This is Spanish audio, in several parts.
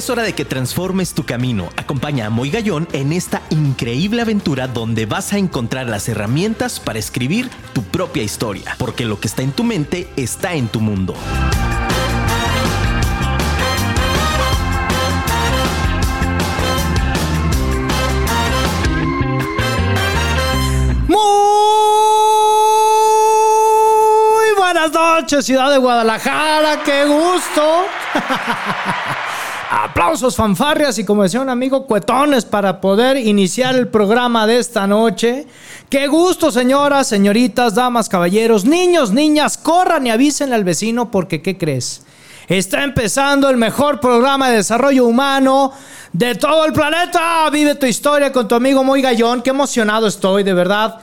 Es hora de que transformes tu camino. Acompaña a Moy Gallón en esta increíble aventura donde vas a encontrar las herramientas para escribir tu propia historia, porque lo que está en tu mente está en tu mundo. Muy buenas noches, ciudad de Guadalajara, qué gusto. Aplausos, fanfarrias y como decía un amigo, cuetones para poder iniciar el programa de esta noche. Qué gusto, señoras, señoritas, damas, caballeros, niños, niñas, corran y avisen al vecino porque, ¿qué crees? Está empezando el mejor programa de desarrollo humano de todo el planeta. Vive tu historia con tu amigo Muy Gallón. Qué emocionado estoy, de verdad.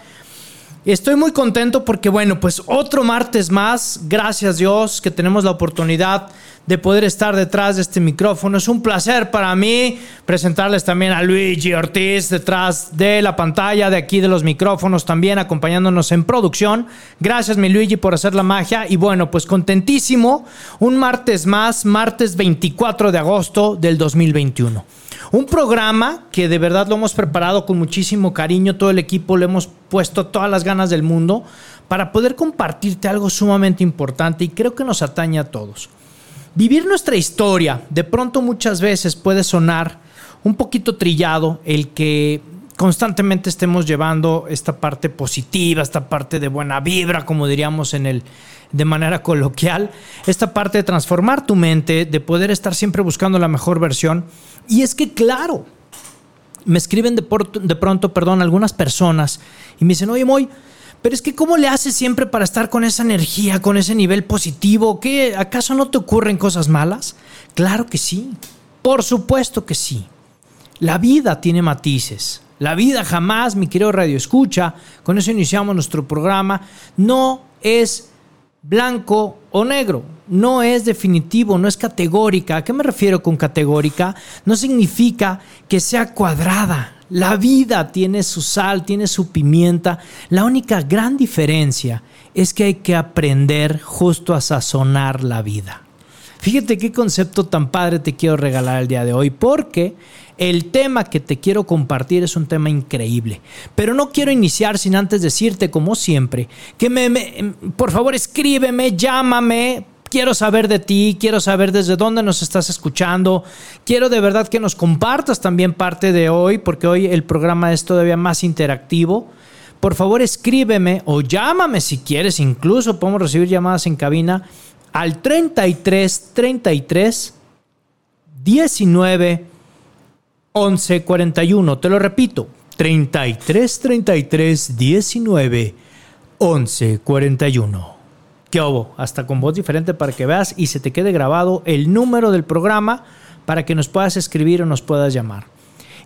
Estoy muy contento porque, bueno, pues otro martes más, gracias Dios, que tenemos la oportunidad de poder estar detrás de este micrófono. Es un placer para mí presentarles también a Luigi Ortiz detrás de la pantalla, de aquí de los micrófonos, también acompañándonos en producción. Gracias, mi Luigi, por hacer la magia. Y bueno, pues contentísimo. Un martes más, martes 24 de agosto del 2021. Un programa que de verdad lo hemos preparado con muchísimo cariño, todo el equipo le hemos puesto todas las ganas del mundo para poder compartirte algo sumamente importante y creo que nos atañe a todos. Vivir nuestra historia, de pronto muchas veces puede sonar un poquito trillado el que constantemente estemos llevando esta parte positiva, esta parte de buena vibra, como diríamos en el de manera coloquial, esta parte de transformar tu mente, de poder estar siempre buscando la mejor versión. Y es que, claro, me escriben de, de pronto, perdón, algunas personas y me dicen, oye, Moy, pero es que ¿cómo le haces siempre para estar con esa energía, con ese nivel positivo? ¿Qué, ¿Acaso no te ocurren cosas malas? Claro que sí, por supuesto que sí. La vida tiene matices. La vida jamás, mi querido Radio Escucha, con eso iniciamos nuestro programa, no es blanco o negro. No es definitivo, no es categórica. ¿A qué me refiero con categórica? No significa que sea cuadrada. La vida tiene su sal, tiene su pimienta. La única gran diferencia es que hay que aprender justo a sazonar la vida. Fíjate qué concepto tan padre te quiero regalar el día de hoy, porque el tema que te quiero compartir es un tema increíble. Pero no quiero iniciar sin antes decirte, como siempre, que me, por favor escríbeme, llámame, quiero saber de ti, quiero saber desde dónde nos estás escuchando, quiero de verdad que nos compartas también parte de hoy, porque hoy el programa es todavía más interactivo. Por favor escríbeme o llámame si quieres, incluso podemos recibir llamadas en cabina al 33 33 19 11 41. Te lo repito, 33 33 19 11 41. ¿Qué hubo? Hasta con voz diferente para que veas y se te quede grabado el número del programa para que nos puedas escribir o nos puedas llamar.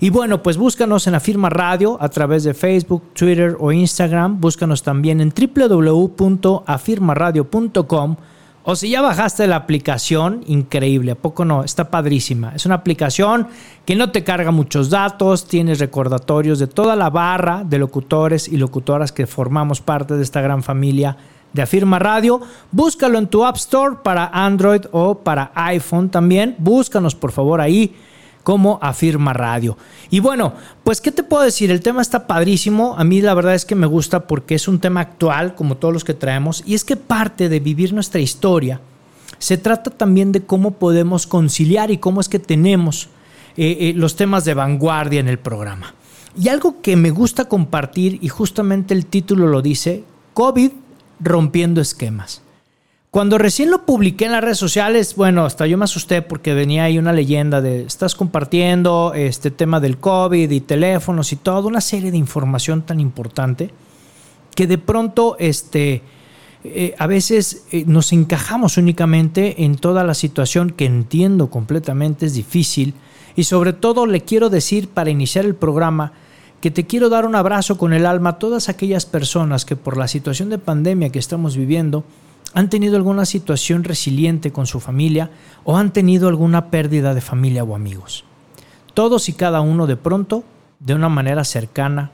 Y bueno, pues búscanos en la radio a través de Facebook, Twitter o Instagram. Búscanos también en www.afirmaradio.com o si ya bajaste la aplicación, increíble, ¿a poco no? Está padrísima. Es una aplicación que no te carga muchos datos, tienes recordatorios de toda la barra de locutores y locutoras que formamos parte de esta gran familia de Afirma Radio. Búscalo en tu App Store para Android o para iPhone también. Búscanos por favor ahí como Afirma Radio. Y bueno, pues ¿qué te puedo decir? El tema está padrísimo. A mí la verdad es que me gusta porque es un tema actual, como todos los que traemos, y es que parte de vivir nuestra historia se trata también de cómo podemos conciliar y cómo es que tenemos eh, eh, los temas de vanguardia en el programa. Y algo que me gusta compartir, y justamente el título lo dice, COVID rompiendo esquemas. Cuando recién lo publiqué en las redes sociales, bueno, hasta yo me asusté porque venía ahí una leyenda de estás compartiendo este tema del COVID y teléfonos y toda una serie de información tan importante que de pronto este, eh, a veces eh, nos encajamos únicamente en toda la situación que entiendo completamente es difícil y sobre todo le quiero decir para iniciar el programa que te quiero dar un abrazo con el alma a todas aquellas personas que por la situación de pandemia que estamos viviendo han tenido alguna situación resiliente con su familia o han tenido alguna pérdida de familia o amigos. Todos y cada uno de pronto, de una manera cercana,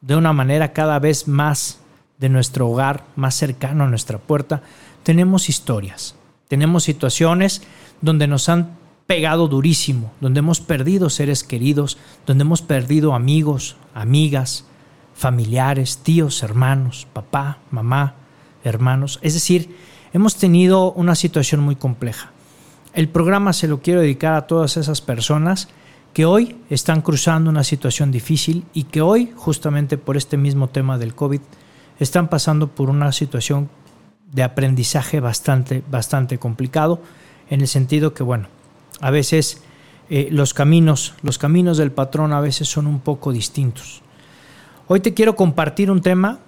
de una manera cada vez más de nuestro hogar, más cercano a nuestra puerta, tenemos historias, tenemos situaciones donde nos han pegado durísimo, donde hemos perdido seres queridos, donde hemos perdido amigos, amigas, familiares, tíos, hermanos, papá, mamá, hermanos. Es decir, hemos tenido una situación muy compleja. El programa se lo quiero dedicar a todas esas personas que hoy están cruzando una situación difícil y que hoy, justamente por este mismo tema del COVID, están pasando por una situación de aprendizaje bastante, bastante complicado, en el sentido que, bueno, a veces eh, los caminos, los caminos del patrón a veces son un poco distintos. Hoy te quiero compartir un tema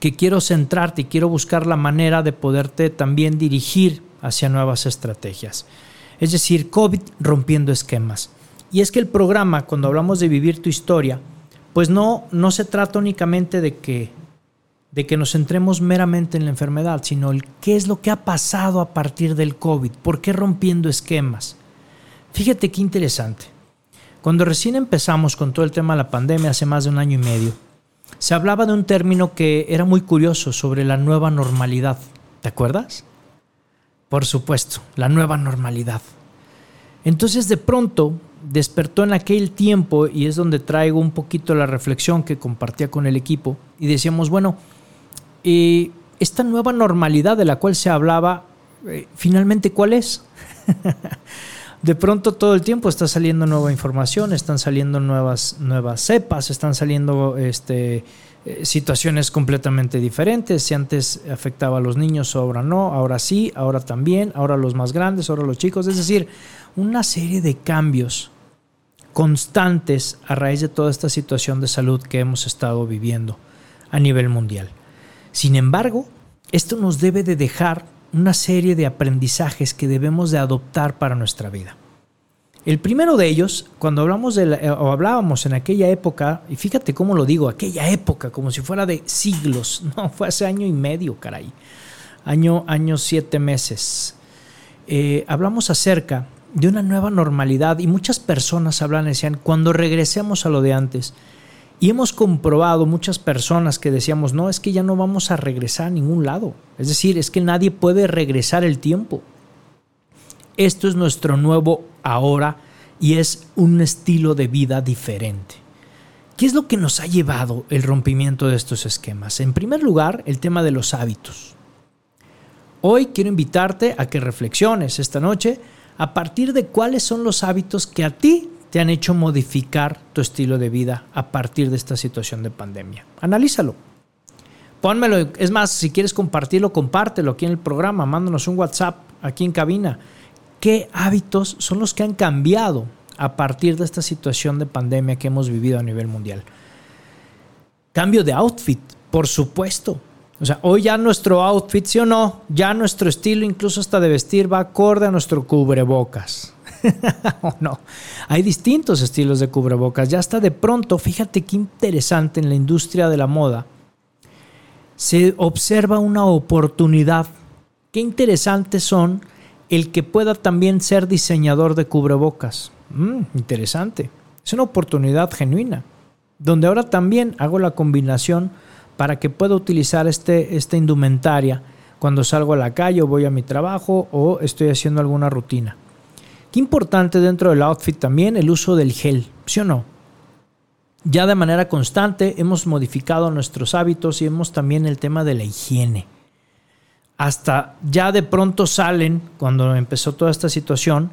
que quiero centrarte y quiero buscar la manera de poderte también dirigir hacia nuevas estrategias. Es decir, COVID rompiendo esquemas. Y es que el programa, cuando hablamos de vivir tu historia, pues no, no se trata únicamente de que, de que nos centremos meramente en la enfermedad, sino el qué es lo que ha pasado a partir del COVID, por qué rompiendo esquemas. Fíjate qué interesante. Cuando recién empezamos con todo el tema de la pandemia hace más de un año y medio, se hablaba de un término que era muy curioso sobre la nueva normalidad. ¿Te acuerdas? Por supuesto, la nueva normalidad. Entonces de pronto despertó en aquel tiempo, y es donde traigo un poquito la reflexión que compartía con el equipo, y decíamos, bueno, eh, esta nueva normalidad de la cual se hablaba, eh, finalmente, ¿cuál es? de pronto todo el tiempo está saliendo nueva información, están saliendo nuevas, nuevas cepas, están saliendo este, eh, situaciones completamente diferentes. Si antes afectaba a los niños, ahora no, ahora sí, ahora también, ahora los más grandes, ahora los chicos. Es decir, una serie de cambios constantes a raíz de toda esta situación de salud que hemos estado viviendo a nivel mundial. Sin embargo, esto nos debe de dejar una serie de aprendizajes que debemos de adoptar para nuestra vida. El primero de ellos, cuando hablamos de eh, o hablábamos en aquella época, y fíjate cómo lo digo, aquella época, como si fuera de siglos, no, fue hace año y medio, caray, año, año siete meses. Eh, hablamos acerca de una nueva normalidad y muchas personas hablan decían, cuando regresemos a lo de antes, y hemos comprobado muchas personas que decíamos, no, es que ya no vamos a regresar a ningún lado. Es decir, es que nadie puede regresar el tiempo. Esto es nuestro nuevo ahora y es un estilo de vida diferente. ¿Qué es lo que nos ha llevado el rompimiento de estos esquemas? En primer lugar, el tema de los hábitos. Hoy quiero invitarte a que reflexiones esta noche a partir de cuáles son los hábitos que a ti te han hecho modificar tu estilo de vida a partir de esta situación de pandemia. Analízalo. Pónmelo, es más, si quieres compartirlo, compártelo aquí en el programa, mándanos un WhatsApp aquí en cabina. ¿Qué hábitos son los que han cambiado a partir de esta situación de pandemia que hemos vivido a nivel mundial? Cambio de outfit, por supuesto. O sea, hoy ya nuestro outfit, sí o no, ya nuestro estilo, incluso hasta de vestir, va acorde a nuestro cubrebocas. ¿O no? Hay distintos estilos de cubrebocas. Ya hasta de pronto, fíjate qué interesante en la industria de la moda, se observa una oportunidad. Qué interesantes son el que pueda también ser diseñador de cubrebocas. Mm, interesante. Es una oportunidad genuina, donde ahora también hago la combinación para que pueda utilizar este, esta indumentaria cuando salgo a la calle o voy a mi trabajo o estoy haciendo alguna rutina. Qué importante dentro del outfit también el uso del gel, ¿sí o no? Ya de manera constante hemos modificado nuestros hábitos y hemos también el tema de la higiene. Hasta ya de pronto salen, cuando empezó toda esta situación,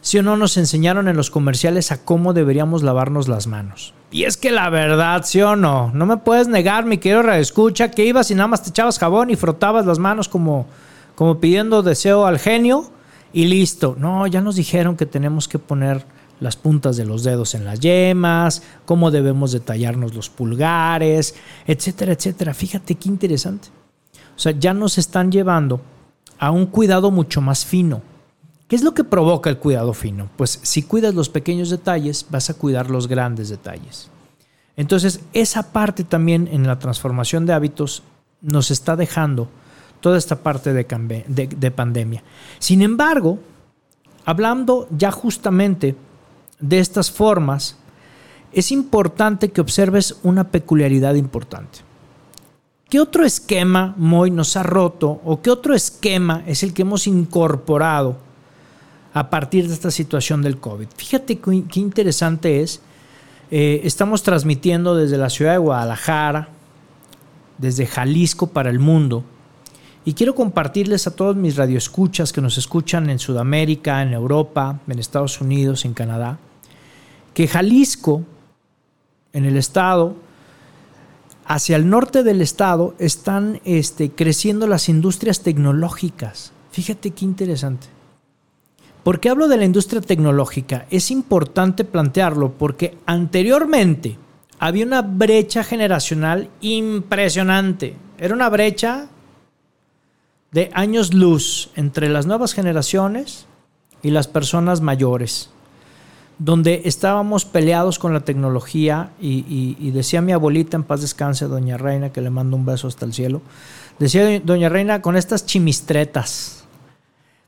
si o no nos enseñaron en los comerciales a cómo deberíamos lavarnos las manos. Y es que la verdad, sí o no, no me puedes negar, mi querido escucha, que ibas y nada más te echabas jabón y frotabas las manos como, como pidiendo deseo al genio y listo. No, ya nos dijeron que tenemos que poner las puntas de los dedos en las yemas, cómo debemos detallarnos los pulgares, etcétera, etcétera. Fíjate qué interesante. O sea, ya nos están llevando a un cuidado mucho más fino. ¿Qué es lo que provoca el cuidado fino? Pues si cuidas los pequeños detalles, vas a cuidar los grandes detalles. Entonces, esa parte también en la transformación de hábitos nos está dejando toda esta parte de, pandemia. Sin embargo, hablando ya justamente de estas formas, es importante que observes una peculiaridad importante. ¿Qué otro esquema Moy nos ha roto o qué otro esquema es el que hemos incorporado a partir de esta situación del COVID. Fíjate qué, interesante es. Eh, estamos transmitiendo desde la ciudad de Guadalajara, desde Jalisco para el mundo. Y quiero compartirles a todos mis radioescuchas que nos escuchan en Sudamérica, en Europa, en Estados Unidos, en Canadá, que Jalisco, en el estado, hacia el norte del estado, están este, creciendo las industrias tecnológicas. Fíjate qué interesante. ¿Por qué hablo de la industria tecnológica? Es importante plantearlo porque anteriormente había una brecha generacional impresionante. Era una brecha de años luz entre las nuevas generaciones y las personas mayores, donde estábamos peleados con la tecnología y, decía mi abuelita en paz descanse, doña Reina, que le mando un beso hasta el cielo, decía doña Reina con estas chimistretas,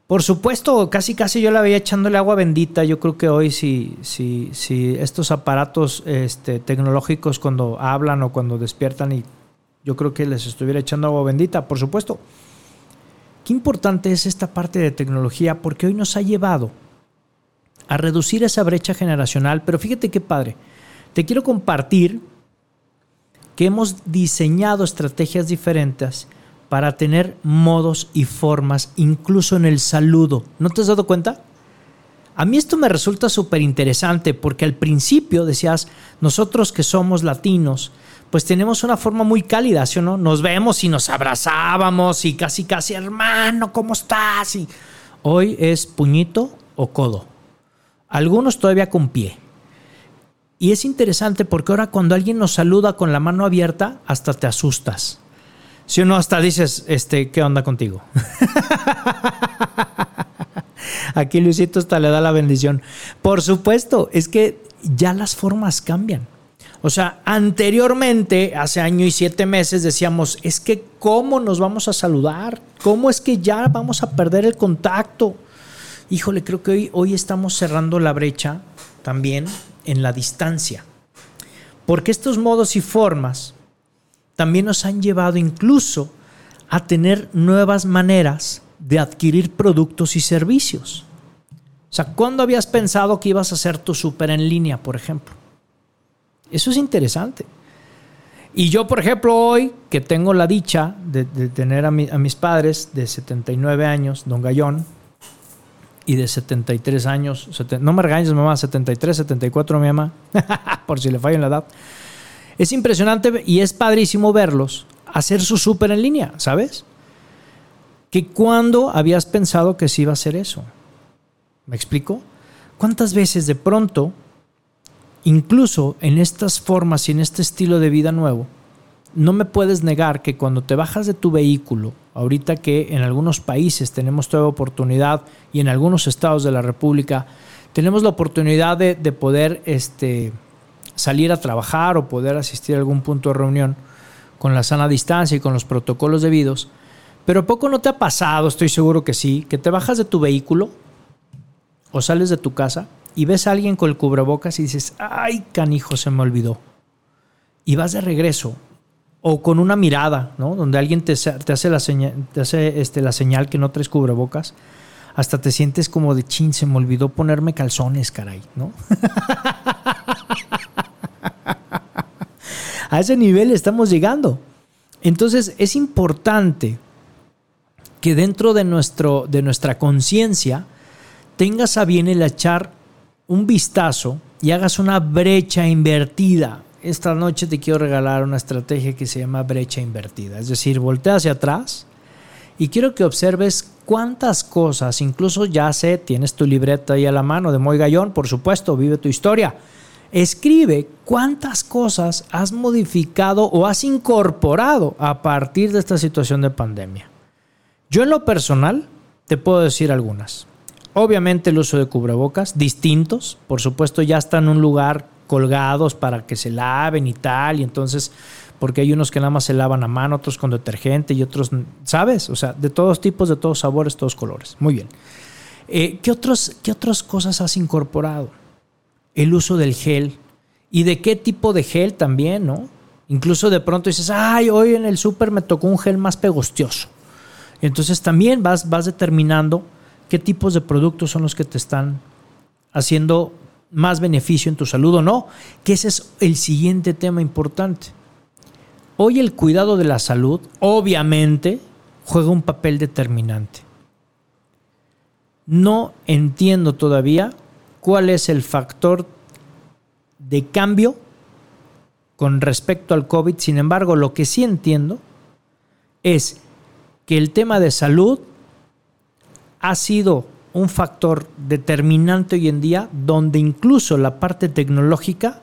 por supuesto, casi casi yo la veía echándole agua bendita. Yo creo que hoy si, si, si estos aparatos este, tecnológicos cuando hablan o cuando despiertan y yo creo que les estuviera echando agua bendita, por supuesto. Qué importante es esta parte de tecnología porque hoy nos ha llevado a reducir esa brecha generacional. Pero fíjate qué padre. Te quiero compartir que hemos diseñado estrategias diferentes para tener modos y formas, incluso en el saludo. ¿No te has dado cuenta? A mí esto me resulta súper interesante porque al principio decías, nosotros que somos latinos, pues tenemos una forma muy cálida, ¿sí o no? Nos vemos y nos abrazábamos y casi, casi, hermano, ¿cómo estás? Y hoy es puñito o codo. Algunos todavía con pie. Y es interesante porque ahora cuando alguien nos saluda con la mano abierta, hasta te asustas. Si uno hasta dices, este, ¿qué onda contigo? Aquí Luisito hasta le da la bendición. Por supuesto, es que ya las formas cambian. O sea, anteriormente, hace año y siete meses, decíamos, es que ¿cómo nos vamos a saludar? ¿Cómo es que ya vamos a perder el contacto? Híjole, creo que hoy, hoy estamos cerrando la brecha también en la distancia. Porque estos modos y formas también nos han llevado incluso a tener nuevas maneras de adquirir productos y servicios. O sea, ¿cuándo habías pensado que ibas a hacer tu súper en línea, por ejemplo? Eso es interesante. Y yo, por ejemplo, hoy que tengo la dicha de, tener a, mis padres de 79 años, don Gallón, y de 73 años, no me regañes, mamá, 73, 74 mi mamá, por si le fallo en la edad. Es impresionante y es padrísimo verlos hacer su súper en línea, ¿sabes? Que cuando habías pensado que se iba a hacer eso. ¿Me explico? ¿Cuántas veces de pronto, incluso en estas formas y en este estilo de vida nuevo, no me puedes negar que cuando te bajas de tu vehículo, ahorita que en algunos países tenemos toda oportunidad y en algunos estados de la República tenemos la oportunidad de, de poder este, salir a trabajar o poder asistir a algún punto de reunión con la sana distancia y con los protocolos debidos. Pero poco no te ha pasado, estoy seguro que sí, que te bajas de tu vehículo o sales de tu casa y ves a alguien con el cubrebocas y dices, ay, canijo, se me olvidó. Y vas de regreso. O con una mirada, ¿no? Donde alguien te, hace, la, señal, te hace este, la señal que no traes cubrebocas. Hasta te sientes como de chin, se me olvidó ponerme calzones, caray, ¿no? A ese nivel estamos llegando. Entonces es importante que dentro de, nuestro, de nuestra conciencia tengas a bien el echar un vistazo y hagas una brecha invertida. Esta noche te quiero regalar una estrategia que se llama brecha invertida. Es decir, voltea hacia atrás y quiero que observes cuántas cosas, incluso ya sé, tienes tu libreta ahí a la mano de Moy Gallón, por supuesto, vive tu historia. Escribe cuántas cosas has modificado o has incorporado a partir de esta situación de pandemia. Yo en lo personal te puedo decir algunas. Obviamente el uso de cubrebocas, distintos, por supuesto ya están en un lugar colgados para que se laven y tal, y entonces, porque hay unos que nada más se lavan a mano, otros con detergente y otros, ¿sabes? O sea, de todos tipos, de todos sabores, todos colores. Muy bien. Eh, ¿qué, otros, ¿Qué otras cosas has incorporado? el uso del gel y de qué tipo de gel también, ¿no? Incluso de pronto dices, ay, hoy en el súper me tocó un gel más pegostioso. Entonces también vas, vas determinando qué tipos de productos son los que te están haciendo más beneficio en tu salud o no, que ese es el siguiente tema importante. Hoy el cuidado de la salud, obviamente, juega un papel determinante. No entiendo todavía cuál es el factor de cambio con respecto al COVID. Sin embargo, lo que sí entiendo es que el tema de salud ha sido un factor determinante hoy en día donde incluso la parte tecnológica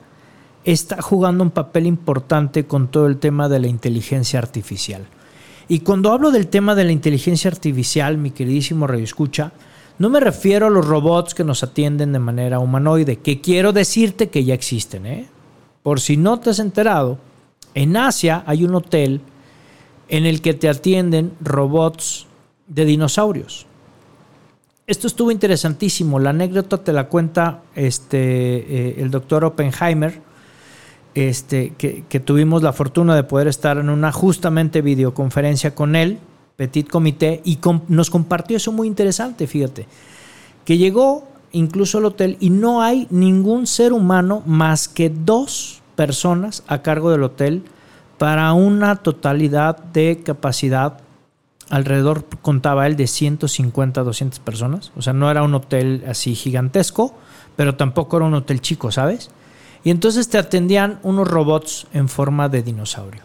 está jugando un papel importante con todo el tema de la inteligencia artificial. Y cuando hablo del tema de la inteligencia artificial, mi queridísimo Radio Escucha, no me refiero a los robots que nos atienden de manera humanoide, que quiero decirte que ya existen. ¿eh? Por si no te has enterado, en Asia hay un hotel en el que te atienden robots de dinosaurios. Esto estuvo interesantísimo. La anécdota te la cuenta este, eh, el doctor Oppenheimer, este, que, tuvimos la fortuna de poder estar en una justamente videoconferencia con él, Petit Comité, y nos compartió eso muy interesante, fíjate, que llegó incluso al hotel y no hay ningún ser humano más que dos personas a cargo del hotel para una totalidad de capacidad alrededor, contaba él, de 150 200 personas. O sea, no era un hotel así gigantesco, pero tampoco era un hotel chico, ¿sabes? Y entonces te atendían unos robots en forma de dinosaurio.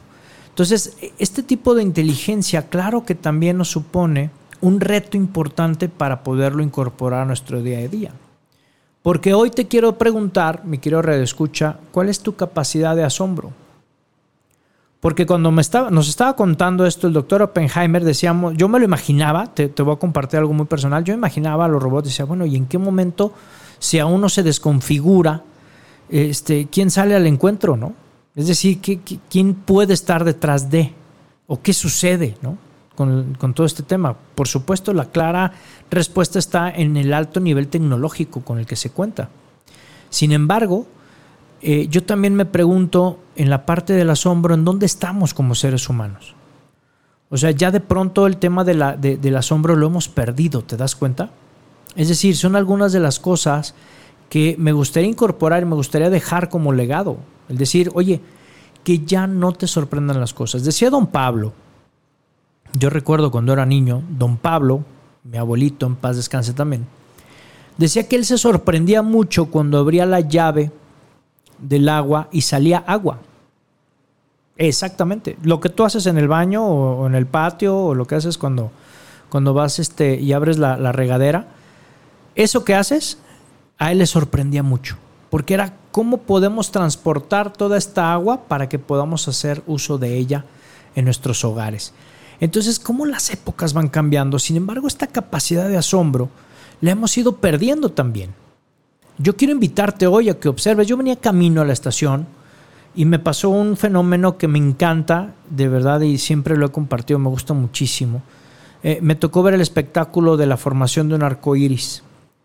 Entonces, este tipo de inteligencia, claro que también nos supone un reto importante para poderlo incorporar a nuestro día a día. Porque hoy te quiero preguntar, mi querido Radio Escucha, ¿cuál es tu capacidad de asombro? Porque cuando me estaba, nos estaba contando esto el doctor Oppenheimer, decíamos, yo me lo imaginaba, te, voy a compartir algo muy personal, yo imaginaba a los robots decía, bueno, ¿y en qué momento, si a uno se desconfigura, este, quién sale al encuentro, no? Es decir, quién puede estar detrás de? ¿O qué sucede, no? Con, con, todo este tema. Por supuesto, la clara respuesta está en el alto nivel tecnológico con el que se cuenta. Sin embargo, eh, yo también me pregunto en la parte del asombro, ¿en dónde estamos como seres humanos? O sea, ya de pronto el tema de la, del asombro lo hemos perdido, ¿te das cuenta? Es decir, son algunas de las cosas que me gustaría incorporar y me gustaría dejar como legado. El decir, oye, que ya no te sorprendan las cosas. Decía don Pablo, yo recuerdo cuando era niño, don Pablo, mi abuelito, en paz descanse también, decía que él se sorprendía mucho cuando abría la llave del agua y salía agua. Exactamente. Lo que tú haces en el baño o, en el patio o lo que haces cuando, cuando vas este, y abres la, la regadera, eso que haces a él le sorprendía mucho. Porque era cómo podemos transportar toda esta agua para que podamos hacer uso de ella en nuestros hogares. Entonces, cómo las épocas van cambiando. Sin embargo, esta capacidad de asombro la hemos ido perdiendo también. Yo quiero invitarte hoy a que observes. Yo venía camino a la estación y me pasó un fenómeno que me encanta, de verdad, y siempre lo he compartido, me gusta muchísimo. Eh, me tocó ver el espectáculo de la formación de un arco iris.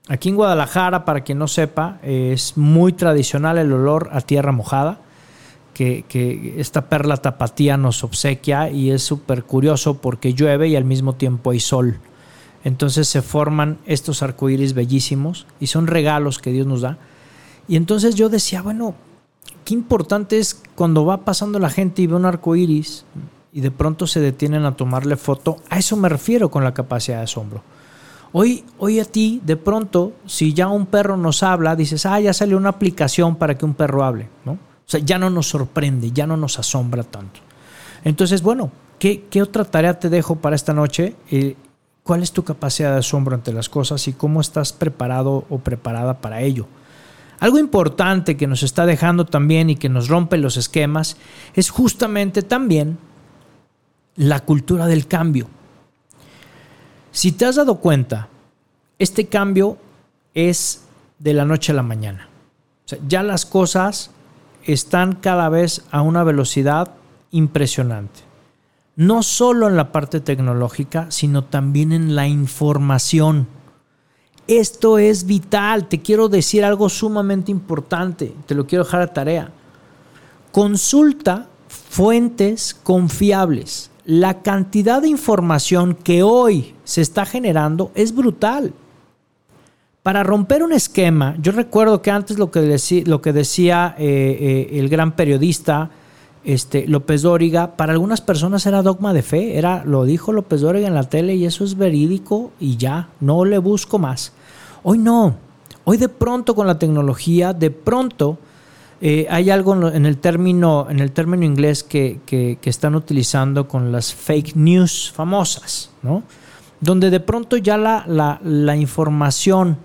Aquí en Guadalajara, para quien no sepa, es muy tradicional el olor a tierra mojada. Que, que, esta perla tapatía nos obsequia y es súper curioso porque llueve y al mismo tiempo hay sol. Entonces se forman estos arcoíris bellísimos y son regalos que Dios nos da. Y entonces yo decía, bueno, qué importante es cuando va pasando la gente y ve un arcoíris y de pronto se detienen a tomarle foto. A eso me refiero con la capacidad de asombro. Hoy, hoy a ti, de pronto, si ya un perro nos habla, dices, ah, ya salió una aplicación para que un perro hable, ¿no? O sea, ya no nos sorprende, ya no nos asombra tanto. Entonces, bueno, ¿qué, qué otra tarea te dejo para esta noche? Eh, cuál es tu capacidad de asombro ante las cosas y cómo estás preparado o preparada para ello. Algo importante que nos está dejando también y que nos rompe los esquemas es justamente también la cultura del cambio. Si te has dado cuenta, este cambio es de la noche a la mañana. ya las cosas están cada vez a una velocidad impresionante no solo en la parte tecnológica, sino también en la información. Esto es vital, te quiero decir algo sumamente importante, te lo quiero dejar a tarea. Consulta fuentes confiables. La cantidad de información que hoy se está generando es brutal. Para romper un esquema, yo recuerdo que antes lo que, decía, eh, eh, el gran periodista este, López Dóriga, para algunas personas era dogma de fe, era, lo dijo López Dóriga en la tele y eso es verídico y ya, no le busco más. Hoy no, hoy de pronto con la tecnología, de pronto eh, hay algo en el término, en el término inglés que, que, están utilizando con las fake news famosas, ¿no? Donde de pronto ya la, la información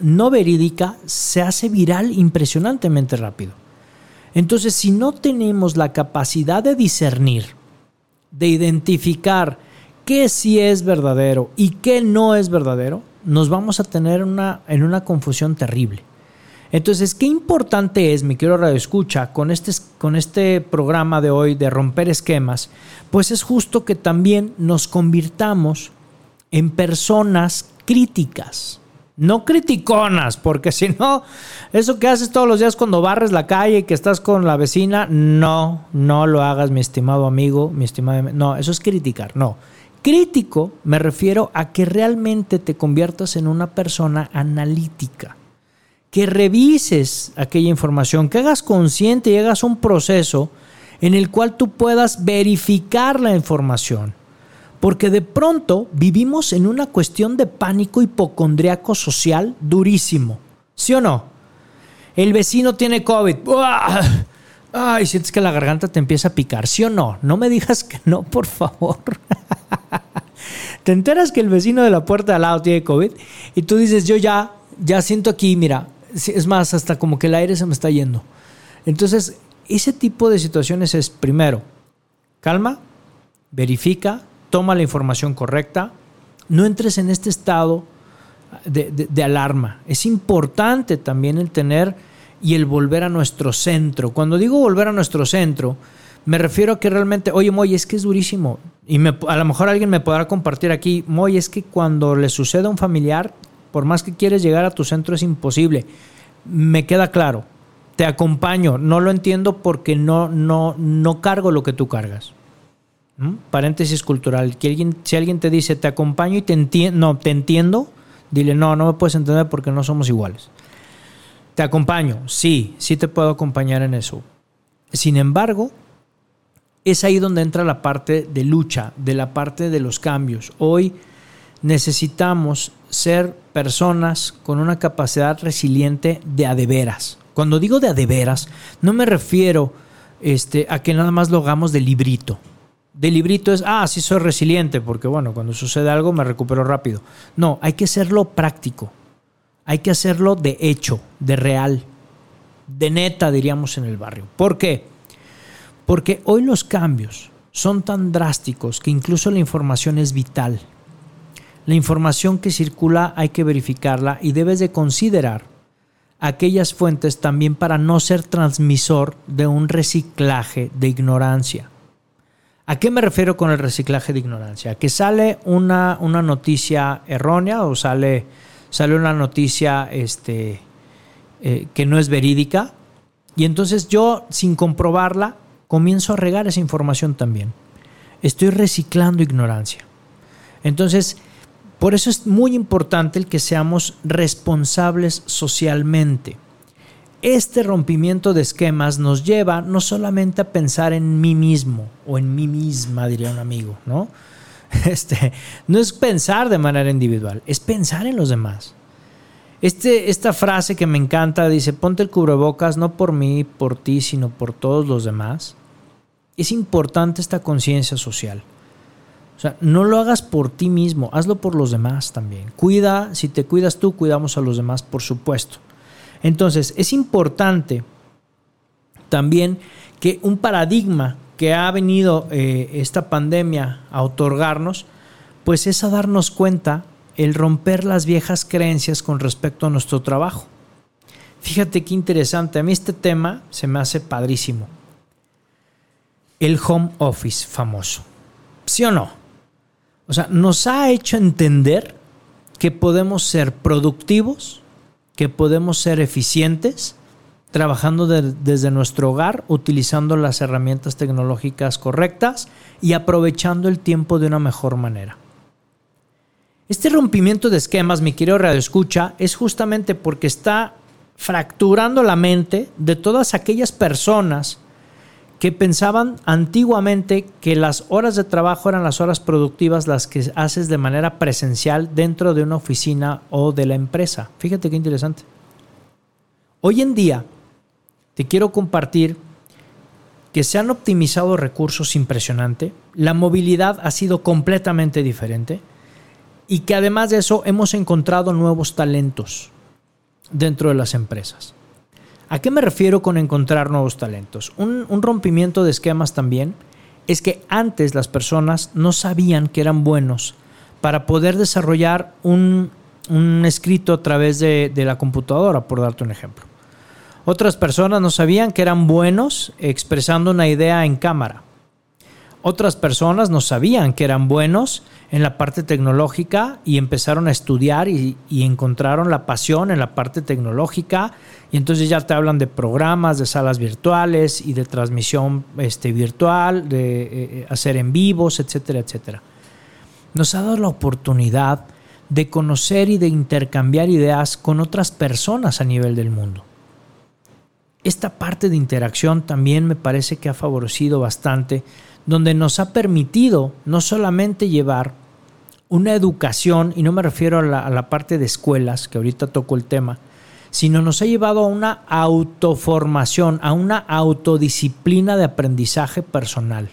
no verídica se hace viral impresionantemente rápido. Entonces, si no tenemos la capacidad de discernir, de identificar qué sí es verdadero y qué no es verdadero, nos vamos a tener una, en una confusión terrible. Entonces, qué importante es, mi querido Radio Escucha, con este, con este programa de hoy de romper esquemas, pues es justo que también nos convirtamos en personas críticas. No criticonas, porque si no, eso que haces todos los días cuando barres la calle y que estás con la vecina, no, no lo hagas, mi estimado amigo, mi estimado. No, eso es criticar, no. Crítico me refiero a que realmente te conviertas en una persona analítica, que revises aquella información, que hagas consciente y hagas un proceso en el cual tú puedas verificar la información porque de pronto vivimos en una cuestión de pánico hipocondriaco social durísimo. ¿Sí o no? El vecino tiene COVID. Ay, sientes que la garganta te empieza a picar. ¿Sí o no? No me digas que no, por favor. te enteras que el vecino de la puerta de al lado tiene COVID y tú dices, yo ya, ya siento aquí, mira, es más, hasta como que el aire se me está yendo. Entonces, ese tipo de situaciones es, primero, calma, verifica, toma la información correcta, no entres en este estado de, alarma. Es importante también el tener y el volver a nuestro centro. Cuando digo volver a nuestro centro, me refiero a que realmente, oye, Moy, es que es durísimo. Y a lo mejor alguien me podrá compartir aquí, Moy, es que cuando le sucede a un familiar, por más que quieres llegar a tu centro, es imposible. Me queda claro, te acompaño, no lo entiendo porque no, no, no cargo lo que tú cargas. ¿Mm? Paréntesis cultural. Que alguien, si alguien te dice, te acompaño y te entiendo, no, te entiendo, dile, no, no me puedes entender porque no somos iguales. Te acompaño, sí, sí te puedo acompañar en eso. Sin embargo, es ahí donde entra la parte de lucha, de la parte de los cambios. Hoy necesitamos ser personas con una capacidad resiliente de adeveras. Cuando digo de adeveras, no me refiero este, a que nada más lo hagamos de librito de librito es, ah, sí soy resiliente, porque bueno, cuando sucede algo me recupero rápido. No, hay que hacerlo práctico. Hay que hacerlo de hecho, de real, de neta, diríamos en el barrio. ¿Por qué? Porque hoy los cambios son tan drásticos que incluso la información es vital. La información que circula hay que verificarla y debes de considerar aquellas fuentes también para no ser transmisor de un reciclaje de ignorancia. ¿A qué me refiero con el reciclaje de ignorancia? Que sale una, una noticia errónea o sale, sale una noticia este, eh, que no es verídica y entonces yo, sin comprobarla, comienzo a regar esa información también. Estoy reciclando ignorancia. Entonces, por eso es muy importante el que seamos responsables socialmente este rompimiento de esquemas nos lleva no solamente a pensar en mí mismo o en mí misma, diría un amigo, ¿no? Este, no es pensar de manera individual, es pensar en los demás. Este, esta frase que me encanta dice, ponte el cubrebocas no por mí, por ti, sino por todos los demás. Es importante esta conciencia social. O sea, no lo hagas por ti mismo, hazlo por los demás también. Cuida, si te cuidas tú, cuidamos a los demás, por supuesto. Entonces, es importante también que un paradigma que ha venido eh, esta pandemia a otorgarnos, pues es a darnos cuenta el romper las viejas creencias con respecto a nuestro trabajo. Fíjate qué interesante, a mí este tema se me hace padrísimo. El home office famoso. ¿Sí o no? O sea, nos ha hecho entender que podemos ser productivos que podemos ser eficientes trabajando desde nuestro hogar, utilizando las herramientas tecnológicas correctas y aprovechando el tiempo de una mejor manera. Este rompimiento de esquemas, mi querido Radio Escucha, es justamente porque está fracturando la mente de todas aquellas personas que pensaban antiguamente que las horas de trabajo eran las horas productivas las que haces de manera presencial dentro de una oficina o de la empresa. Fíjate qué interesante. Hoy en día te quiero compartir que se han optimizado recursos impresionante, la movilidad ha sido completamente diferente y que además de eso hemos encontrado nuevos talentos dentro de las empresas. ¿A qué me refiero con encontrar nuevos talentos? Un, rompimiento de esquemas también es que antes las personas no sabían que eran buenos para poder desarrollar un, escrito a través de, de la computadora, por darte un ejemplo. Otras personas no sabían que eran buenos expresando una idea en cámara. Otras personas no sabían que eran buenos en la parte tecnológica y empezaron a estudiar y, encontraron la pasión en la parte tecnológica y entonces ya te hablan de programas, de salas virtuales y de transmisión este, virtual, de eh, eh, hacer en vivos, etcétera, etcétera. Nos ha dado la oportunidad de conocer y de intercambiar ideas con otras personas a nivel del mundo. Esta parte de interacción también me parece que ha favorecido bastante donde nos ha permitido no solamente llevar una educación, y no me refiero a la, parte de escuelas, que ahorita toco el tema, sino nos ha llevado a una autoformación, a una autodisciplina de aprendizaje personal.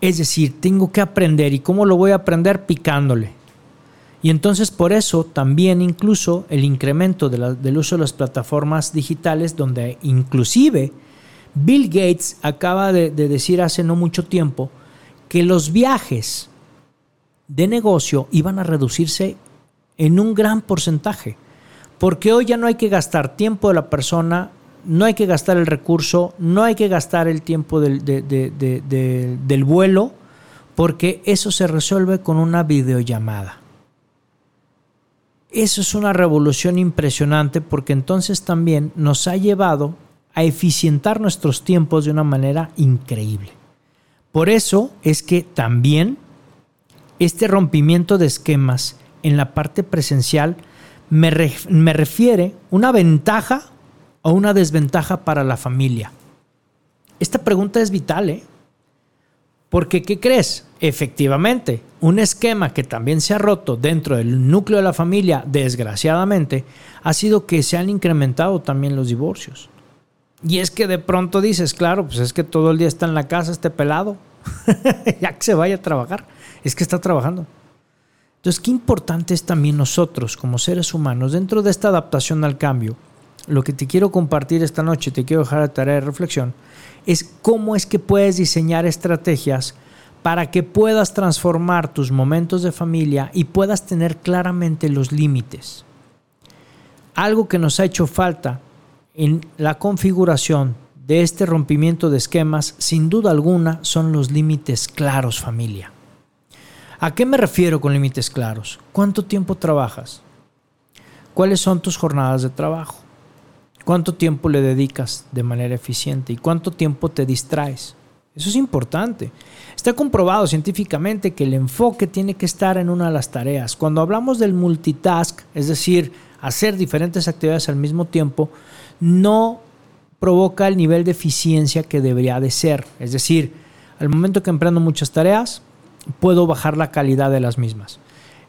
Es decir, tengo que aprender. ¿Y cómo lo voy a aprender? Picándole. Y entonces por eso también incluso el incremento del uso de las plataformas digitales, donde inclusive Bill Gates acaba de, decir hace no mucho tiempo que los viajes de negocio iban a reducirse en un gran porcentaje. Porque hoy ya no hay que gastar tiempo de la persona, no hay que gastar el recurso, no hay que gastar el tiempo del, del vuelo, porque eso se resuelve con una videollamada. Eso es una revolución impresionante porque entonces también nos ha llevado a eficientar nuestros tiempos de una manera increíble. Por eso es que también este rompimiento de esquemas en la parte presencial me, refiere una ventaja o una desventaja para la familia. Esta pregunta es vital, ¿eh? Porque, ¿qué crees? Efectivamente, un esquema que también se ha roto dentro del núcleo de la familia, desgraciadamente, ha sido que se han incrementado también los divorcios. Y es que de pronto dices, claro, pues es que todo el día está en la casa este pelado, ya que se vaya a trabajar, es que está trabajando. Entonces, qué importante es también nosotros como seres humanos, dentro de esta adaptación al cambio, lo que te quiero compartir esta noche, te quiero dejar de tarea de reflexión, es cómo es que puedes diseñar estrategias para que puedas transformar tus momentos de familia y puedas tener claramente los límites. Algo que nos ha hecho falta en la configuración de este rompimiento de esquemas, sin duda alguna, son los límites claros, familia. ¿A qué me refiero con límites claros? ¿Cuánto tiempo trabajas? ¿Cuáles son tus jornadas de trabajo? ¿Cuánto tiempo le dedicas de manera eficiente? ¿Y cuánto tiempo te distraes? Eso es importante. Está comprobado científicamente que el enfoque tiene que estar en una de las tareas. Cuando hablamos del multitask, es decir, hacer diferentes actividades al mismo tiempo, no provoca el nivel de eficiencia que debería de ser. Es decir, al momento que emprendo muchas tareas, puedo bajar la calidad de las mismas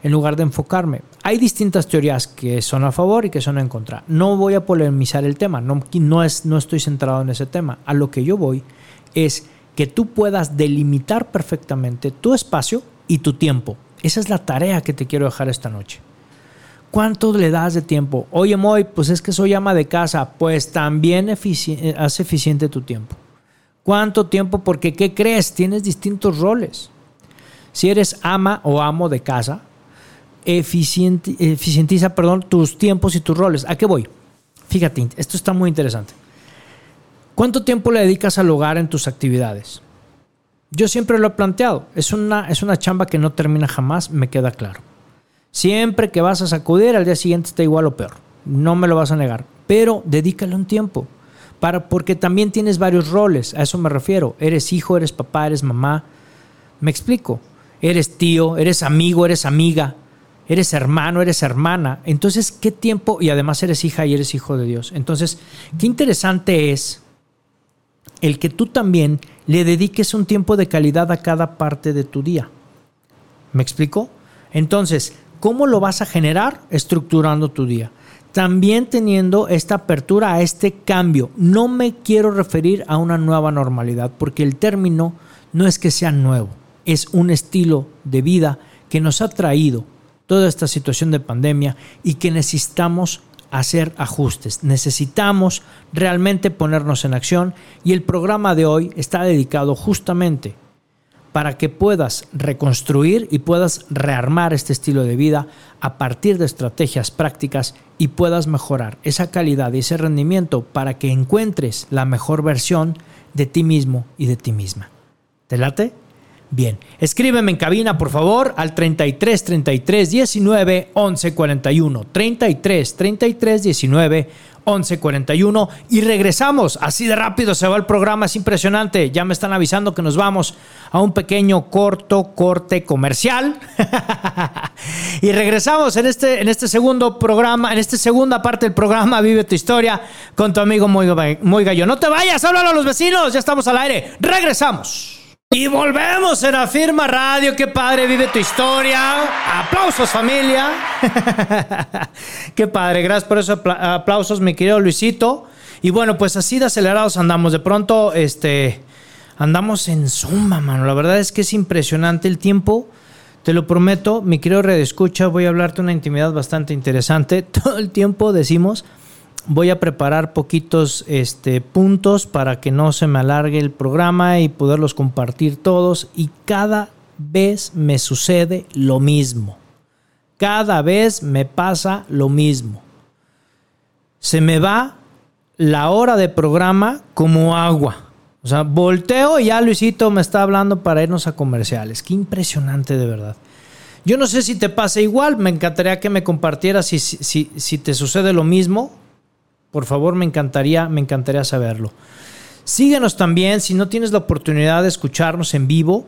en lugar de enfocarme. Hay distintas teorías que son a favor y que son en contra. No voy a polemizar el tema, no, es, no estoy centrado en ese tema. A lo que yo voy es que tú puedas delimitar perfectamente tu espacio y tu tiempo. Esa es la tarea que te quiero dejar esta noche. ¿Cuánto le das de tiempo? Oye, Moy, pues es que soy ama de casa. Pues también eh, hace eficiente tu tiempo. ¿Cuánto tiempo? Porque, ¿qué crees? Tienes distintos roles. Si eres ama o amo de casa, eficientiza perdón, tus tiempos y tus roles. ¿A qué voy? Fíjate, esto está muy interesante. ¿Cuánto tiempo le dedicas al hogar en tus actividades? Yo siempre lo he planteado. Es una, es una chamba que no termina jamás, me queda claro. Siempre que vas a sacudir, al día siguiente está igual o peor. No me lo vas a negar. Pero dedícale un tiempo. Para, porque también tienes varios roles. A eso me refiero. Eres hijo, eres papá, eres mamá. Me explico. Eres tío, eres amigo, eres amiga. eres hermano, eres hermana. Entonces, ¿qué tiempo? Y además eres hija y eres hijo de Dios. Entonces, qué interesante es el que tú también le dediques un tiempo de calidad a cada parte de tu día. ¿Me explico? Entonces, ¿cómo lo vas a generar? Estructurando tu día. También teniendo esta apertura a este cambio. No me quiero referir a una nueva normalidad, porque el término no es que sea nuevo, es un estilo de vida que nos ha traído toda esta situación de pandemia y que necesitamos hacer ajustes. Necesitamos realmente ponernos en acción y el programa de hoy está dedicado justamente para que puedas reconstruir y puedas rearmar este estilo de vida a partir de estrategias prácticas y puedas mejorar esa calidad y ese rendimiento para que encuentres la mejor versión de ti mismo y de ti misma. ¿Te late? Bien, escríbeme en cabina, por favor, al 33 33 19 11 41. 33 33 19 11 41. Y regresamos. Así de rápido se va el programa, es impresionante. Ya me están avisando que nos vamos a un pequeño corto corte comercial. y regresamos en este, en este segundo programa, en esta segunda parte del programa Vive tu historia con tu amigo Muy, Muy Gallo. No te vayas, háblalo a los vecinos, ya estamos al aire. Regresamos. Y volvemos en Afirma Radio. Qué padre vive tu historia. Aplausos, familia. Qué padre. Gracias por esos aplausos, mi querido Luisito. Y bueno, pues así de acelerados andamos. De pronto, este, andamos en suma, mano. La verdad es que es impresionante el tiempo. Te lo prometo, mi querido Red Escucha, voy a hablarte una intimidad bastante interesante. Todo el tiempo decimos Voy a preparar poquitos este, puntos para que no se me alargue el programa y poderlos compartir todos. Y cada vez me sucede lo mismo. Cada vez me pasa lo mismo. Se me va la hora de programa como agua. O sea, volteo y ya Luisito me está hablando para irnos a comerciales. Qué impresionante de verdad. Yo no sé si te pasa igual, me encantaría que me compartieras si, si, si te sucede lo mismo por favor, me encantaría, me encantaría saberlo. Síguenos también, si no tienes la oportunidad de escucharnos en vivo,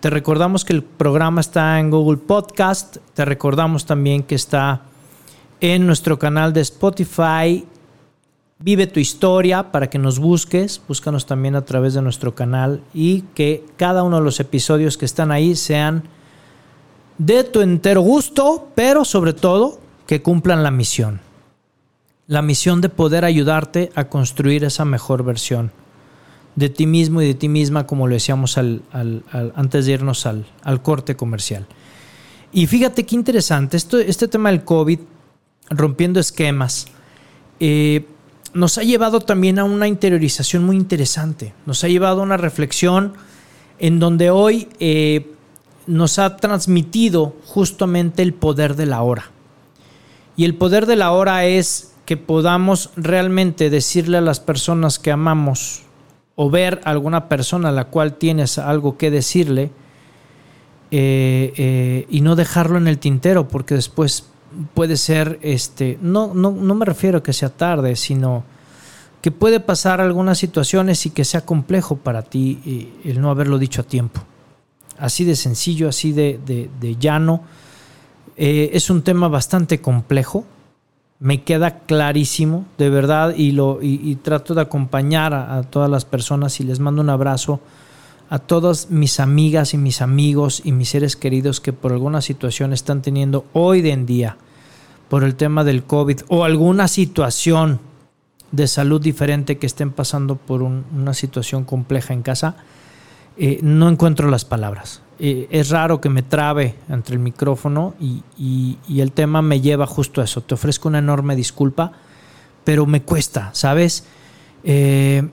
te recordamos que el programa está en Google Podcast, te recordamos también que está en nuestro canal de Spotify. Vive tu historia para que nos busques, búscanos también a través de nuestro canal y que cada uno de los episodios que están ahí sean de tu entero gusto, pero sobre todo que cumplan la misión la misión de poder ayudarte a construir esa mejor versión de ti mismo y de ti misma, como lo decíamos antes de irnos al, corte comercial. Y fíjate qué interesante, esto, este tema del COVID, rompiendo esquemas, eh, nos ha llevado también a una interiorización muy interesante, nos ha llevado a una reflexión en donde hoy eh, nos ha transmitido justamente el poder de la hora. Y el poder de la hora es que podamos realmente decirle a las personas que amamos o ver a alguna persona a la cual tienes algo que decirle eh, eh, y no dejarlo en el tintero porque después puede ser, este, no, no, no me refiero a que sea tarde, sino que puede pasar algunas situaciones y que sea complejo para ti eh, el no haberlo dicho a tiempo. Así de sencillo, así de, de, llano. es un tema bastante complejo me queda clarísimo, de verdad, y, lo, y, trato de acompañar a, todas las personas y les mando un abrazo a todas mis amigas y mis amigos y mis seres queridos que por alguna situación están teniendo hoy en día, por el tema del COVID o alguna situación de salud diferente que estén pasando por una situación compleja en casa, eh, no encuentro las palabras. Eh, es raro que me trabe entre el micrófono y, el tema me lleva justo a eso. Te ofrezco una enorme disculpa, pero me cuesta, ¿sabes? Eh,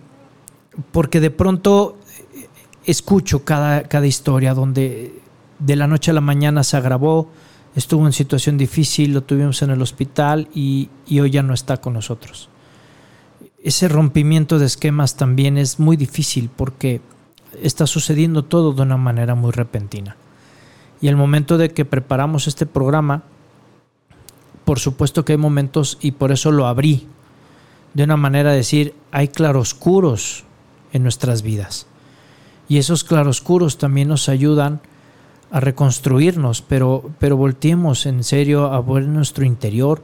porque de pronto eh, escucho cada, cada historia donde de la noche a la mañana se agravó, estuvo en situación difícil, lo tuvimos en el hospital y, y hoy ya no está con nosotros. Ese rompimiento de esquemas también es muy difícil porque está sucediendo todo de una manera muy repentina. Y el momento de que preparamos este programa, por supuesto que hay momentos, y por eso lo abrí, de una manera de decir, hay claroscuros en nuestras vidas. Y esos claroscuros también nos ayudan a reconstruirnos, pero, pero volteemos en serio a ver nuestro interior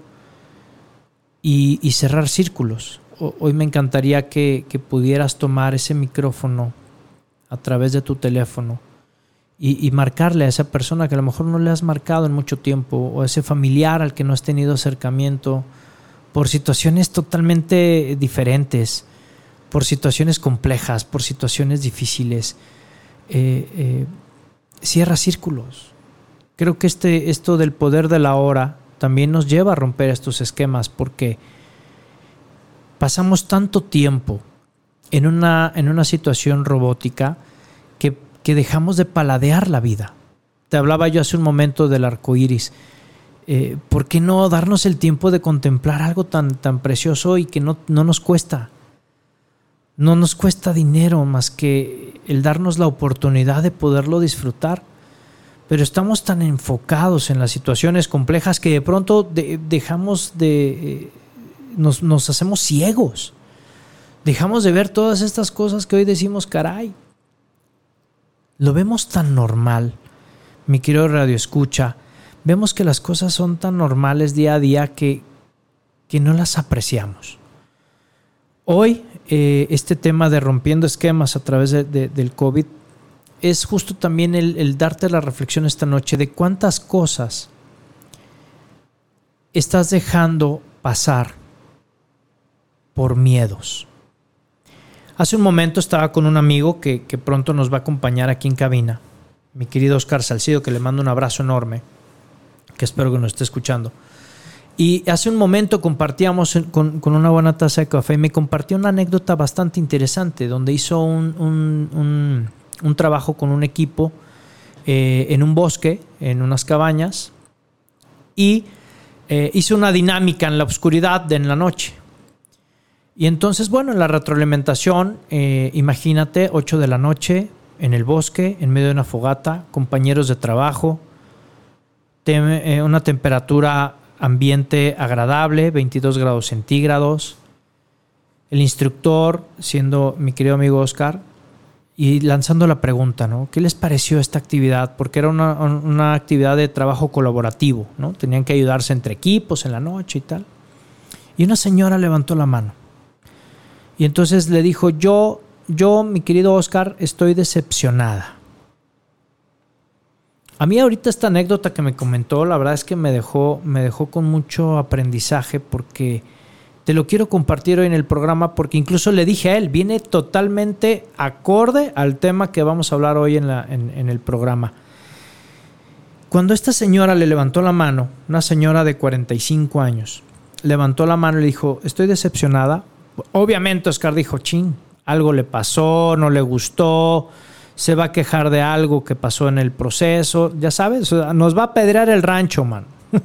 y, cerrar círculos. hoy me encantaría que, pudieras tomar ese micrófono a través de tu teléfono y, marcarle a esa persona que a lo mejor no le has marcado en mucho tiempo o a ese familiar al que no has tenido acercamiento por situaciones totalmente diferentes, por situaciones complejas, por situaciones difíciles. Eh, eh, cierra círculos. Creo que este, esto del poder de la hora también nos lleva a romper estos esquemas porque pasamos tanto tiempo en una, en una situación robótica que, que, dejamos de paladear la vida. Te hablaba yo hace un momento del arco iris. Eh, ¿Por qué no darnos el tiempo de contemplar algo tan, tan precioso y que no, no nos cuesta? No nos cuesta dinero más que el darnos la oportunidad de poderlo disfrutar. Pero estamos tan enfocados en las situaciones complejas que de pronto dejamos de... Eh, nos, nos hacemos ciegos. Dejamos de ver todas estas cosas que hoy decimos, caray. Lo vemos tan normal, mi querido Radio Escucha. Vemos que las cosas son tan normales día a día que, que no las apreciamos. Hoy eh, este tema de rompiendo esquemas a través del COVID es justo también el, darte la reflexión esta noche de cuántas cosas estás dejando pasar por miedos. Hace un momento estaba con un amigo que, que, pronto nos va a acompañar aquí en cabina, mi querido Oscar Salcido, que le mando un abrazo enorme, que espero que nos esté escuchando. Y hace un momento compartíamos con, una buena taza de café y me compartió una anécdota bastante interesante donde hizo un, trabajo con un equipo eh, en un bosque, en unas cabañas, y eh, hizo una dinámica en la oscuridad de en la noche. Y entonces, bueno, en la retroalimentación, eh, imagínate, 8 de la noche, en el bosque, en medio de una fogata, compañeros de trabajo, una temperatura ambiente agradable, 22 grados centígrados. El instructor, siendo mi querido amigo Oscar, y lanzando la pregunta, ¿no? ¿Qué les pareció esta actividad? Porque era una, actividad de trabajo colaborativo, ¿no? Tenían que ayudarse entre equipos en la noche y tal. Y una señora levantó la mano. Y entonces le dijo, yo, yo, mi querido Oscar, estoy decepcionada. A mí ahorita esta anécdota que me comentó, la verdad es que me dejó, me dejó con mucho aprendizaje porque te lo quiero compartir hoy en el programa porque incluso le dije a él, viene totalmente acorde al tema que vamos a hablar hoy en, la, en, el programa. Cuando esta señora le levantó la mano, una señora de 45 años, levantó la mano y le dijo, estoy decepcionada. Obviamente Oscar dijo, ching, algo le pasó, no le gustó, se va a quejar de algo que pasó en el proceso, ya sabes, nos va a pedrear el rancho, man.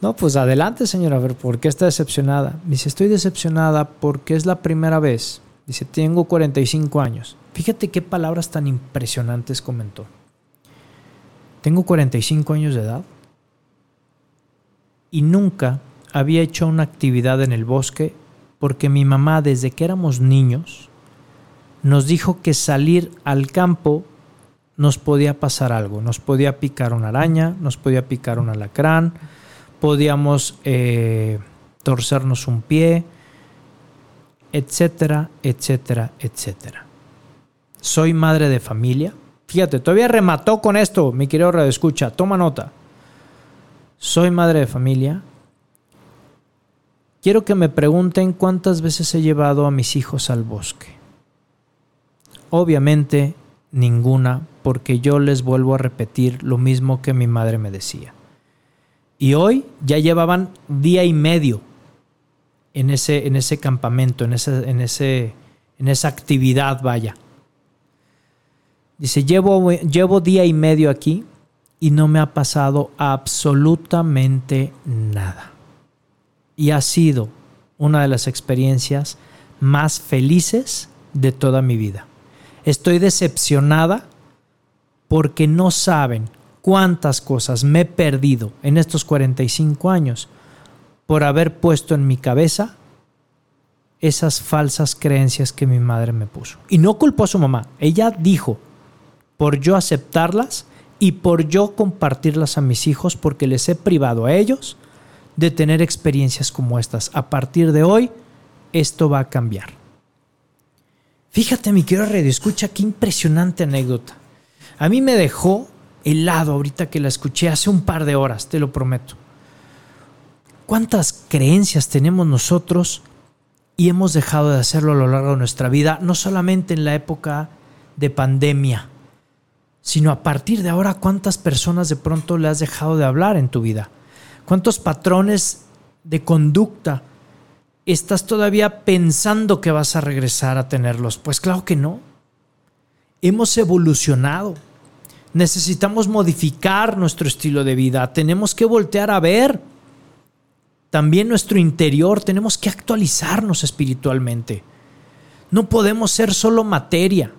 no, pues adelante, señora, a ver, ¿por qué está decepcionada? Dice, estoy decepcionada porque es la primera vez. Dice, tengo 45 años. Fíjate qué palabras tan impresionantes comentó. Tengo 45 años de edad y nunca había hecho una actividad en el bosque porque mi mamá desde que éramos niños nos dijo que salir al campo nos podía pasar algo, nos podía picar una araña, nos podía picar un alacrán, podíamos eh, torcernos un pie, etcétera, etcétera, etcétera. Soy madre de familia. Fíjate, todavía remató con esto, mi querido Radio Escucha, toma nota. Soy madre de familia. Quiero que me pregunten cuántas veces he llevado a mis hijos al bosque. Obviamente ninguna, porque yo les vuelvo a repetir lo mismo que mi madre me decía. Y hoy ya llevaban día y medio en ese, en ese campamento, en, ese, en, ese, en esa actividad, vaya. Dice, llevo, llevo día y medio aquí y no me ha pasado absolutamente nada. Y ha sido una de las experiencias más felices de toda mi vida. Estoy decepcionada porque no saben cuántas cosas me he perdido en estos 45 años por haber puesto en mi cabeza esas falsas creencias que mi madre me puso. Y no culpó a su mamá. Ella dijo, por yo aceptarlas y por yo compartirlas a mis hijos porque les he privado a ellos de tener experiencias como estas. A partir de hoy, esto va a cambiar. Fíjate, mi querido Radio, escucha qué impresionante anécdota. A mí me dejó helado ahorita que la escuché hace un par de horas, te lo prometo. ¿Cuántas creencias tenemos nosotros y hemos dejado de hacerlo a lo largo de nuestra vida, no solamente en la época de pandemia, sino a partir de ahora cuántas personas de pronto le has dejado de hablar en tu vida? ¿Cuántos patrones de conducta estás todavía pensando que vas a regresar a tenerlos? Pues claro que no. Hemos evolucionado. Necesitamos modificar nuestro estilo de vida. Tenemos que voltear a ver también nuestro interior. Tenemos que actualizarnos espiritualmente. No podemos ser solo materia.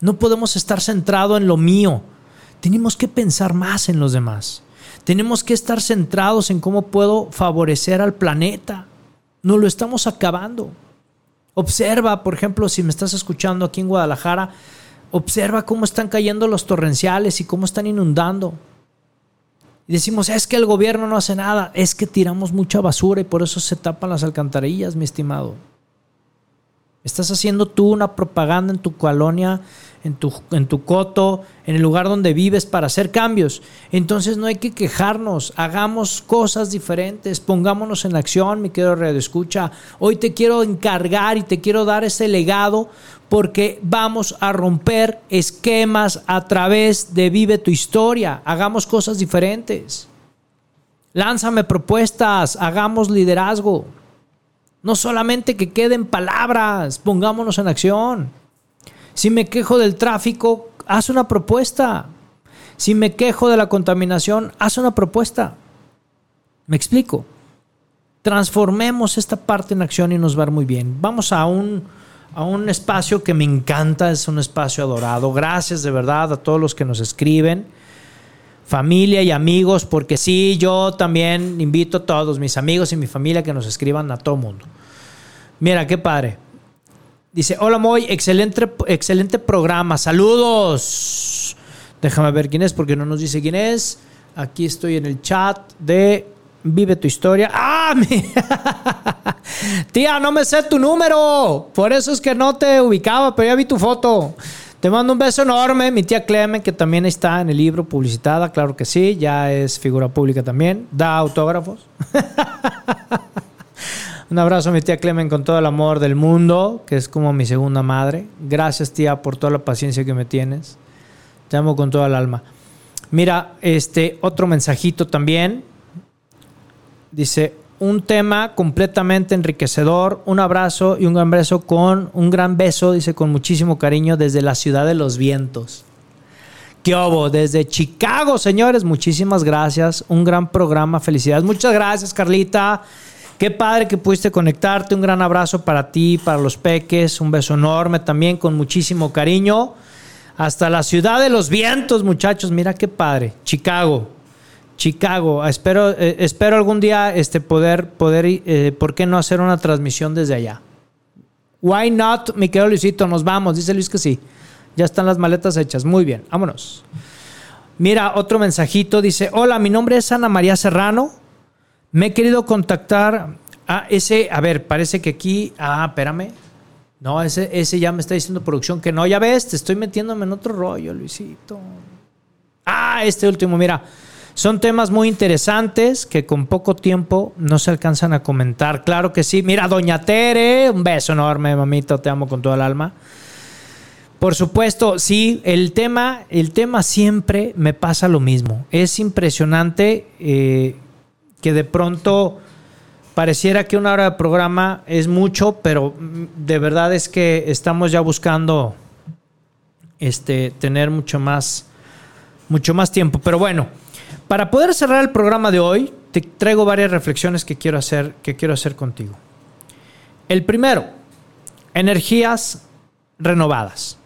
No podemos estar centrado en lo mío. Tenemos que pensar más en los demás. Tenemos que estar centrados en cómo puedo favorecer al planeta. No lo estamos acabando. Observa, por ejemplo, si me estás escuchando aquí en Guadalajara, observa cómo están cayendo los torrenciales y cómo están inundando. Y decimos, es que el gobierno no hace nada, es que tiramos mucha basura y por eso se tapan las alcantarillas, mi estimado. Estás haciendo tú una propaganda en tu colonia, en tu, en tu coto, en el lugar donde vives para hacer cambios. Entonces no hay que quejarnos, hagamos cosas diferentes, pongámonos en acción, mi querido Radio Escucha. Hoy te quiero encargar y te quiero dar ese legado porque vamos a romper esquemas a través de Vive tu historia. Hagamos cosas diferentes. Lánzame propuestas, hagamos liderazgo. No solamente que queden palabras, pongámonos en acción. Si me quejo del tráfico, haz una propuesta. Si me quejo de la contaminación, haz una propuesta. Me explico. Transformemos esta parte en acción y nos va a ir muy bien. Vamos a un, a un espacio que me encanta, es un espacio adorado. Gracias de verdad a todos los que nos escriben familia y amigos, porque sí, yo también invito a todos mis amigos y mi familia que nos escriban a todo mundo. Mira, qué padre. Dice, hola Moy, excelente, excelente programa, saludos. Déjame ver quién es porque no nos dice quién es. Aquí estoy en el chat de Vive tu historia. ¡Ah! Tía, no me sé tu número. Por eso es que no te ubicaba, pero ya vi tu foto. Te mando un beso enorme. Mi tía Clemen, que también está en el libro publicitada, claro que sí, ya es figura pública también. Da autógrafos. un abrazo a mi tía Clemen con todo el amor del mundo, que es como mi segunda madre. Gracias, tía, por toda la paciencia que me tienes. Te amo con toda el alma. Mira, este otro mensajito también. Dice, un tema completamente enriquecedor. Un abrazo y un gran beso con un gran beso, dice con muchísimo cariño desde la ciudad de los vientos. ¿Qué hubo? Desde Chicago, señores. Muchísimas gracias. Un gran programa. Felicidades. Muchas gracias, Carlita. Qué padre que pudiste conectarte. Un gran abrazo para ti, para los peques. Un beso enorme también, con muchísimo cariño. Hasta la ciudad de los vientos, muchachos. Mira qué padre. Chicago. Chicago. Espero, eh, espero algún día este, poder, poder eh, ¿por qué no hacer una transmisión desde allá? Why not, mi querido Luisito? Nos vamos. Dice Luis que sí. Ya están las maletas hechas. Muy bien, vámonos. Mira, otro mensajito. Dice, hola, mi nombre es Ana María Serrano. Me he querido contactar a ese, a ver, parece que aquí, ah, espérame. No, ese, ese ya me está diciendo producción que no. Ya ves, te estoy metiéndome en otro rollo, Luisito. Ah, este último, mira. Son temas muy interesantes que con poco tiempo no se alcanzan a comentar. Claro que sí. Mira, Doña Tere, un beso enorme, mamito, te amo con todo el alma. Por supuesto, sí, el tema, el tema siempre me pasa lo mismo. Es impresionante eh, que de pronto pareciera que una hora de programa es mucho, pero de verdad es que estamos ya buscando este, tener mucho más, mucho más tiempo. Pero bueno. Para poder cerrar el programa de hoy, te traigo varias reflexiones que quiero hacer, que quiero hacer contigo. El primero, energías renovadas.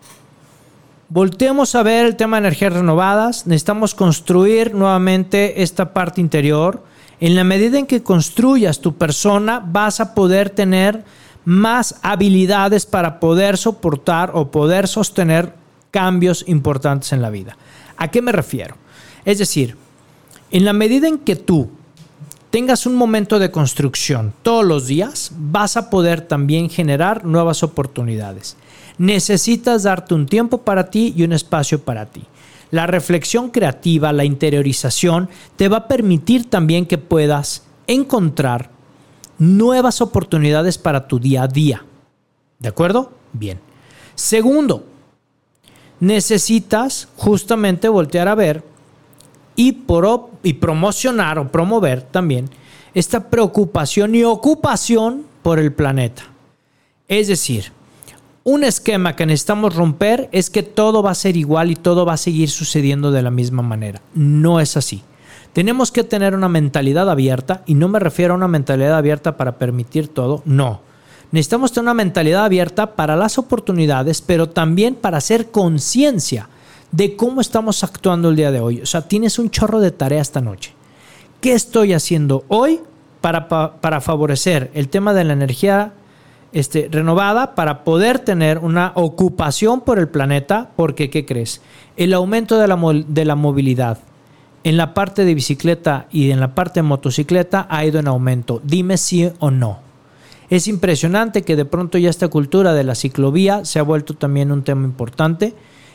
Volteemos a ver el tema de energías renovadas. Necesitamos construir nuevamente esta parte interior. En la medida en que construyas tu persona, vas a poder tener más habilidades para poder soportar o poder sostener cambios importantes en la vida. ¿A qué me refiero? Es decir, en la medida en que tú tengas un momento de construcción todos los días, vas a poder también generar nuevas oportunidades. Necesitas darte un tiempo para ti y un espacio para ti. La reflexión creativa, la interiorización, te va a permitir también que puedas encontrar nuevas oportunidades para tu día a día. ¿De acuerdo? Bien. Segundo, necesitas justamente voltear a ver y, y promocionar o promover también esta preocupación y ocupación por el planeta. Es decir, un esquema que necesitamos romper es que todo va a ser igual y todo va a seguir sucediendo de la misma manera. No es así. Tenemos que tener una mentalidad abierta y no me refiero a una mentalidad abierta para permitir todo, no. Necesitamos tener una mentalidad abierta para las oportunidades, pero también para hacer conciencia de cómo estamos actuando el día de hoy. O sea, tienes un chorro de tarea esta noche. ¿Qué estoy haciendo hoy para, para favorecer el tema de la energía este, renovada, para poder tener una ocupación por el planeta? Porque, ¿qué crees? El aumento de la, de la movilidad en la parte de bicicleta y en la parte de motocicleta ha ido en aumento. Dime sí o no. Es impresionante que de pronto ya esta cultura de la ciclovía se ha vuelto también un tema importante.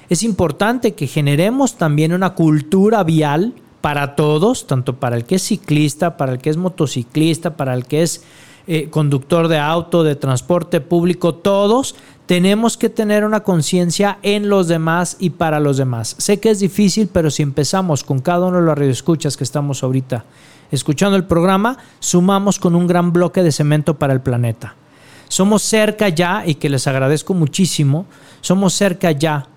Es importante que generemos también una cultura vial para todos, tanto para el que es ciclista, para el que es motociclista, para el que es eh, conductor de auto, de transporte público, todos tenemos que tener una conciencia en los demás y para los demás. Sé que es difícil, pero si empezamos con cada uno de los radioescuchas que estamos ahorita escuchando el programa, sumamos con un gran bloque de cemento para el planeta. Somos cerca ya, y que les agradezco muchísimo, somos cerca ya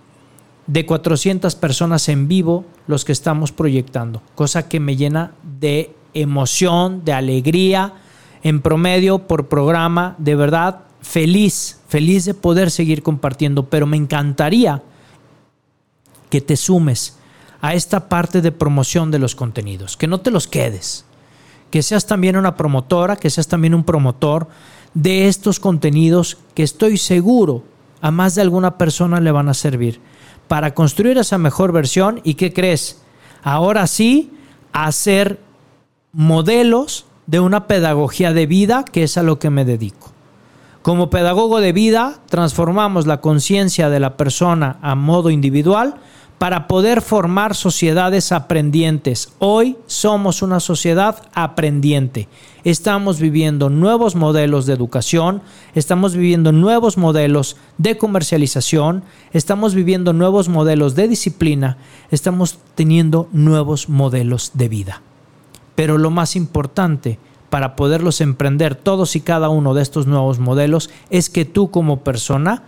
de 400 personas en vivo los que estamos proyectando, cosa que me llena de emoción, de alegría, en promedio por programa, de verdad feliz, feliz de poder seguir compartiendo, pero me encantaría que te sumes a esta parte de promoción de los contenidos, que no te los quedes, que seas también una promotora, que seas también un promotor de estos contenidos que estoy seguro a más de alguna persona le van a servir para construir esa mejor versión y qué crees, ahora sí, hacer modelos de una pedagogía de vida que es a lo que me dedico. Como pedagogo de vida, transformamos la conciencia de la persona a modo individual para poder formar sociedades aprendientes. Hoy somos una sociedad aprendiente. Estamos viviendo nuevos modelos de educación, estamos viviendo nuevos modelos de comercialización, estamos viviendo nuevos modelos de disciplina, estamos teniendo nuevos modelos de vida. Pero lo más importante para poderlos emprender todos y cada uno de estos nuevos modelos es que tú como persona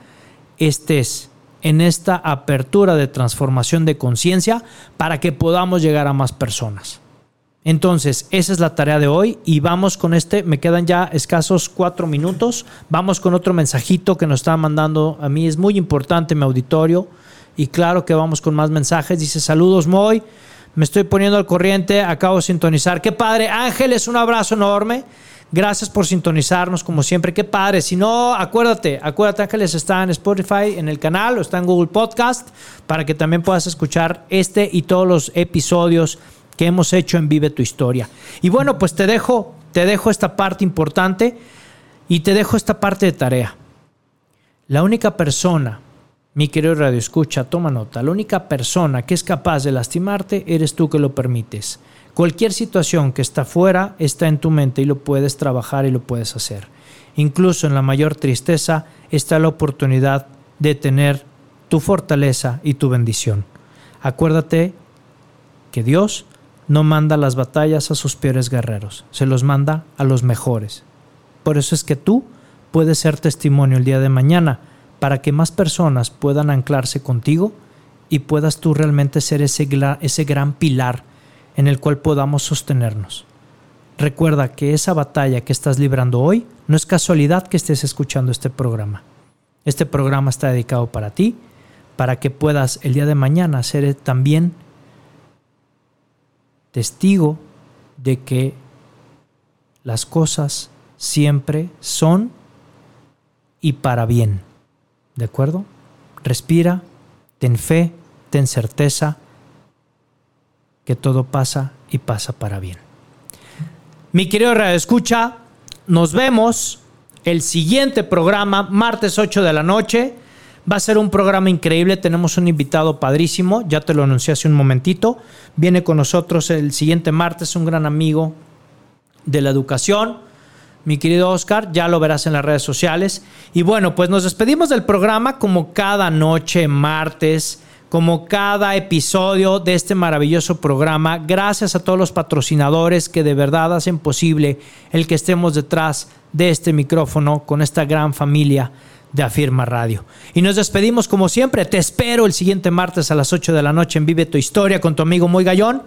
estés en esta apertura de transformación de conciencia para que podamos llegar a más personas. Entonces, esa es la tarea de hoy y vamos con este, me quedan ya escasos cuatro minutos, vamos con otro mensajito que nos está mandando a mí, es muy importante mi auditorio y claro que vamos con más mensajes, dice saludos Moy, me estoy poniendo al corriente, acabo de sintonizar, qué padre, Ángeles, un abrazo enorme. Gracias por sintonizarnos como siempre. Qué padre. Si no, acuérdate, acuérdate que les está en Spotify, en el canal o está en Google Podcast para que también puedas escuchar este y todos los episodios que hemos hecho en Vive tu Historia. Y bueno, pues te dejo, te dejo esta parte importante y te dejo esta parte de tarea. La única persona, mi querido Radio Escucha, toma nota, la única persona que es capaz de lastimarte eres tú que lo permites. Cualquier situación que está fuera está en tu mente y lo puedes trabajar y lo puedes hacer. Incluso en la mayor tristeza está la oportunidad de tener tu fortaleza y tu bendición. Acuérdate que Dios no manda las batallas a sus peores guerreros, se los manda a los mejores. Por eso es que tú puedes ser testimonio el día de mañana para que más personas puedan anclarse contigo y puedas tú realmente ser ese, ese gran pilar en el cual podamos sostenernos. Recuerda que esa batalla que estás librando hoy no es casualidad que estés escuchando este programa. Este programa está dedicado para ti, para que puedas el día de mañana ser también testigo de que las cosas siempre son y para bien. ¿De acuerdo? Respira, ten fe, ten certeza que todo pasa y pasa para bien. Mi querido Radio Escucha, nos vemos el siguiente programa, martes 8 de la noche. Va a ser un programa increíble. Tenemos un invitado padrísimo. Ya te lo anuncié hace un momentito. Viene con nosotros el siguiente martes un gran amigo de la educación. Mi querido Oscar, ya lo verás en las redes sociales. Y bueno, pues nos despedimos del programa como cada noche, martes, como cada episodio de este maravilloso programa. Gracias a todos los patrocinadores que de verdad hacen posible el que estemos detrás de este micrófono con esta gran familia de Afirma Radio. Y nos despedimos como siempre. Te espero el siguiente martes a las 8 de la noche en Vive tu Historia con tu amigo Muy Gallón.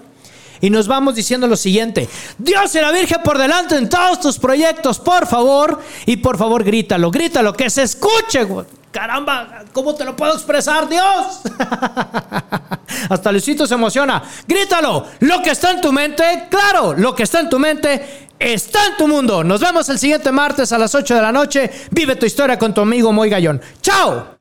Y nos vamos diciendo lo siguiente. Dios y la Virgen por delante en todos tus proyectos, por favor. Y por favor, grítalo, grítalo, que se escuche. Caramba, ¿cómo te lo puedo expresar, Dios? Hasta Luisito se emociona. Grítalo, lo que está en tu mente, claro, lo que está en tu mente está en tu mundo. Nos vemos el siguiente martes a las 8 de la noche. Vive tu historia con tu amigo Moy Gallón. ¡Chao!